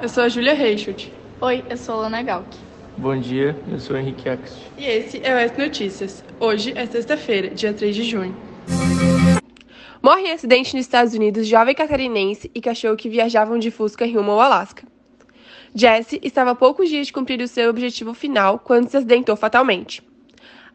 eu sou a Julia Reichelt. Oi, eu sou a Lana Galk. Bom dia, eu sou o Henrique Axt. E esse é o S Notícias. Hoje é sexta-feira, dia 3 de junho. Morre em acidente nos Estados Unidos jovem catarinense e cachorro que viajavam de Fusca rumo ao Alasca. Jesse estava a poucos dias de cumprir o seu objetivo final quando se acidentou fatalmente.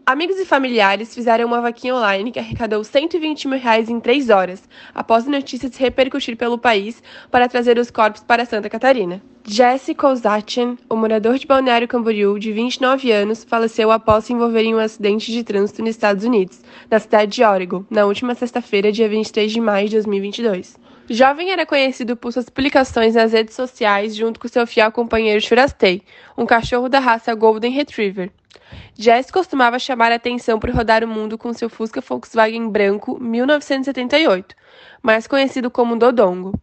Amigos e familiares fizeram uma vaquinha online que arrecadou 120 mil reais em três horas, após a notícia se repercutir pelo país para trazer os corpos para Santa Catarina. Jesse Kozatchen, o morador de Balneário Camboriú, de 29 anos, faleceu após se envolver em um acidente de trânsito nos Estados Unidos, na cidade de Oregon, na última sexta-feira, dia 23 de maio de 2022. Jovem era conhecido por suas publicações nas redes sociais junto com seu fiel companheiro Shurastei, um cachorro da raça Golden Retriever. Jess costumava chamar a atenção por rodar o mundo com seu Fusca Volkswagen branco 1978, mais conhecido como Dodongo.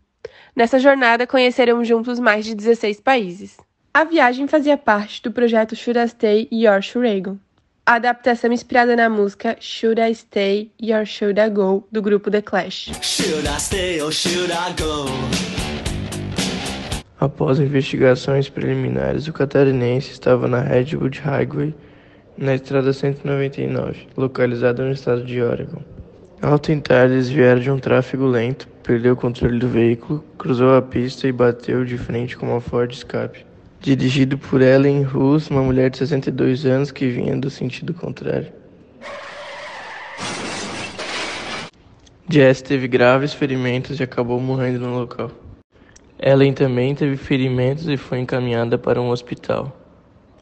Nessa jornada, conheceram juntos mais de 16 países. A viagem fazia parte do projeto Should I Stay Your Shuragon, a adaptação inspirada na música Should I Stay or Should I Go do grupo The Clash. Should I stay or should I go? Após investigações preliminares, o catarinense estava na Redwood Highway na estrada 199, localizada no estado de Oregon. Ao tentar desviar de um tráfego lento, perdeu o controle do veículo, cruzou a pista e bateu de frente com uma Ford Escape. Dirigido por Ellen Rus, uma mulher de 62 anos que vinha do sentido contrário. Jess teve graves ferimentos e acabou morrendo no local. Ellen também teve ferimentos e foi encaminhada para um hospital.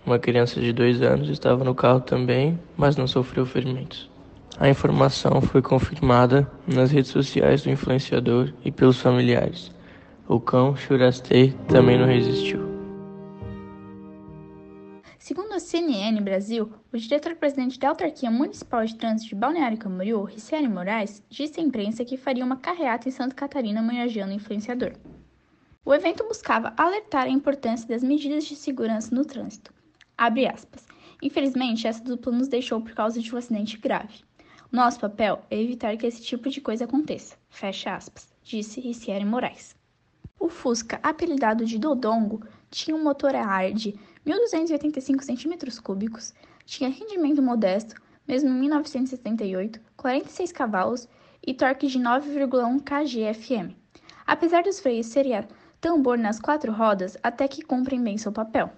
Uma criança de dois anos estava no carro também, mas não sofreu ferimentos. A informação foi confirmada nas redes sociais do influenciador e pelos familiares. O cão Shurastei também não resistiu. Segundo a CNN Brasil, o diretor-presidente da Autarquia Municipal de Trânsito de Balneário Camboriú, Riciane Moraes, disse à imprensa que faria uma carreata em Santa Catarina homenageando o influenciador. O evento buscava alertar a importância das medidas de segurança no trânsito. Infelizmente, essa dupla nos deixou por causa de um acidente grave. Nosso papel é evitar que esse tipo de coisa aconteça. Fecha aspas, disse Ricieri Moraes. O Fusca, apelidado de Dodongo, tinha um motor a ar de 1.285 cm3, tinha rendimento modesto, mesmo em 1978, 46 cavalos e torque de 9,1 kgfm. Apesar dos freios serem tambor nas quatro rodas, até que cumprem bem seu papel.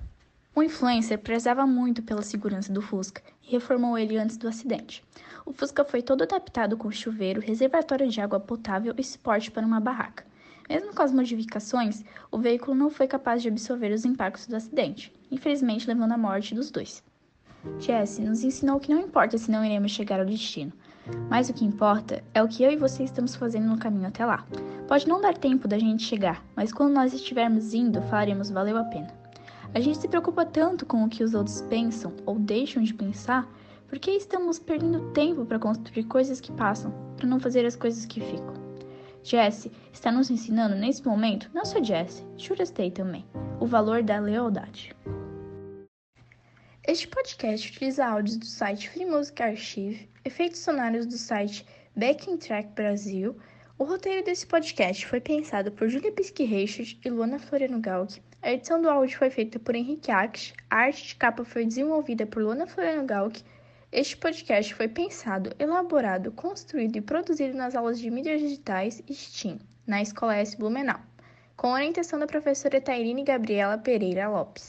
O influencer prezava muito pela segurança do Fusca e reformou ele antes do acidente. O Fusca foi todo adaptado com chuveiro, reservatório de água potável e suporte para uma barraca. Mesmo com as modificações, o veículo não foi capaz de absorver os impactos do acidente, infelizmente levando à morte dos dois. Jesse nos ensinou que não importa se não iremos chegar ao destino, mas o que importa é o que eu e você estamos fazendo no caminho até lá. Pode não dar tempo da gente chegar, mas quando nós estivermos indo, falaremos valeu a pena. A gente se preocupa tanto com o que os outros pensam ou deixam de pensar, porque estamos perdendo tempo para construir coisas que passam, para não fazer as coisas que ficam. Jesse está nos ensinando nesse momento, não só Jesse, Shurastei também, o valor da lealdade. Este podcast utiliza áudios do site Free Music Archive, efeitos sonoros do site Backing Track Brasil. O roteiro desse podcast foi pensado por Julia Pisky e Luana Floriano Galk a edição do áudio foi feita por Henrique Ax, a arte de capa foi desenvolvida por Luna Floriano Galk. Este podcast foi pensado, elaborado, construído e produzido nas aulas de mídias digitais STEAM, na Escola S Blumenau, com orientação da professora Tairine Gabriela Pereira Lopes.